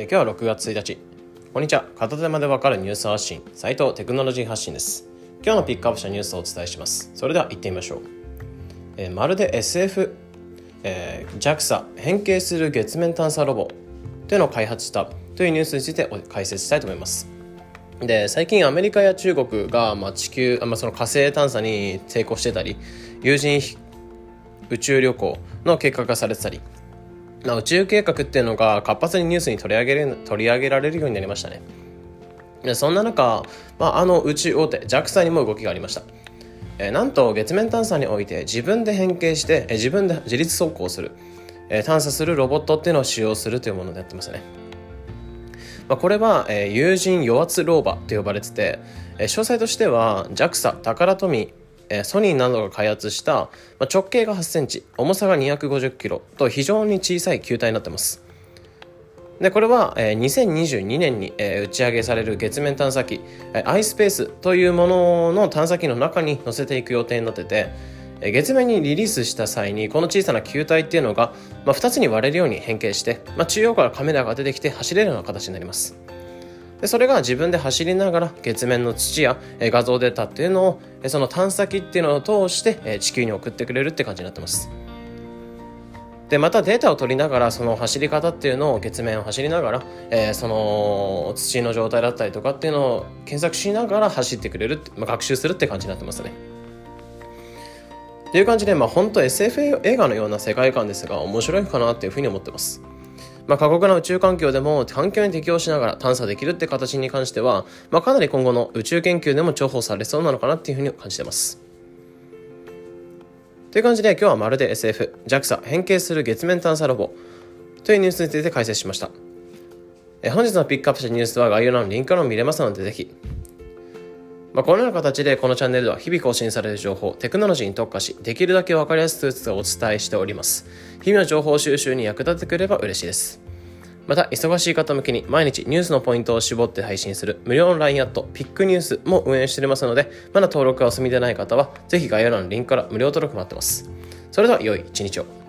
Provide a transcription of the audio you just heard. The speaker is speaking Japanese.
え今日は6月1日。こんにちは。片手間でわかるニュース発信。斉藤テクノロジー発信です。今日のピックアップしたニュースをお伝えします。それでは行ってみましょう、えーまるで SF、えー JAXA 変形する月面探査ロボというのを開発したというニュースについてお解説したいと思います。で最近アメリカや中国が、まあ、地球、あまあ、その火星探査に成功してたり有人宇宙旅行の計画がされてたりまあ宇宙計画っていうのが活発にニュースに取り上げる取り上げられるようになりましたね。でそんな中、まあ、あの宇宙大手 JAXA にも動きがありました。えなんと月面探査において自分で変形してえ自分で自律走行する。え探査するロボットっていうのを使用するというものでやってますね。まあ、これは、えー有人与圧ローバと呼ばれてて、え詳細としては JAXA タカラトミえソニーなどが開発した、ま、直径が8センチ重さが250キロと非常に小さい球体になってます。でこれは、え2022年に、え打ち上げされる月面探査機、えー iSpace というものの探査機の中に載せていく予定になってて、え月面にリリースした際にこの小さな球体っていうのが、ま、2つに割れるように変形して、ま、中央からカメラが出てきて走れるような形になります。でそれが自分で走りながら月面の土や画像データっていうのをその探査機っていうのを通して地球に送ってくれるって感じになってます。でまたデータを取りながらその走り方っていうのを月面を走りながら、えーその土の状態だったりとかっていうのを検索しながら走ってくれるって、まあ、学習するって感じになってますね。っていう感じで、まあ、本当 SF 映画のような世界観ですが面白いかなっていうふうに思ってます。まあ、過酷な宇宙環境でも環境に適応しながら探査できるって形に関しては、まあ、かなり今後の宇宙研究でも重宝されそうなのかなっていうふうに感じてます。という感じで今日はまるで SF、JAXA 変形する月面探査ロボというニュースについて解説しました。え本日のピックアップしたニュースは概要欄のリンクからも見れますのでぜひ。まあ、このような形でこのチャンネルでは日々更新される情報、テクノロジーに特化し、できるだけ分かりやすくお伝えしております。日々の情報収集に役立ててくれば嬉しいです。また、忙しい方向けに毎日ニュースのポイントを絞って配信する無料の LINE アット、ピックニュースも運営しておりますので、まだ登録がお済みでない方は、ぜひ概要欄のリンクから無料登録待ってます。それでは良い一日を。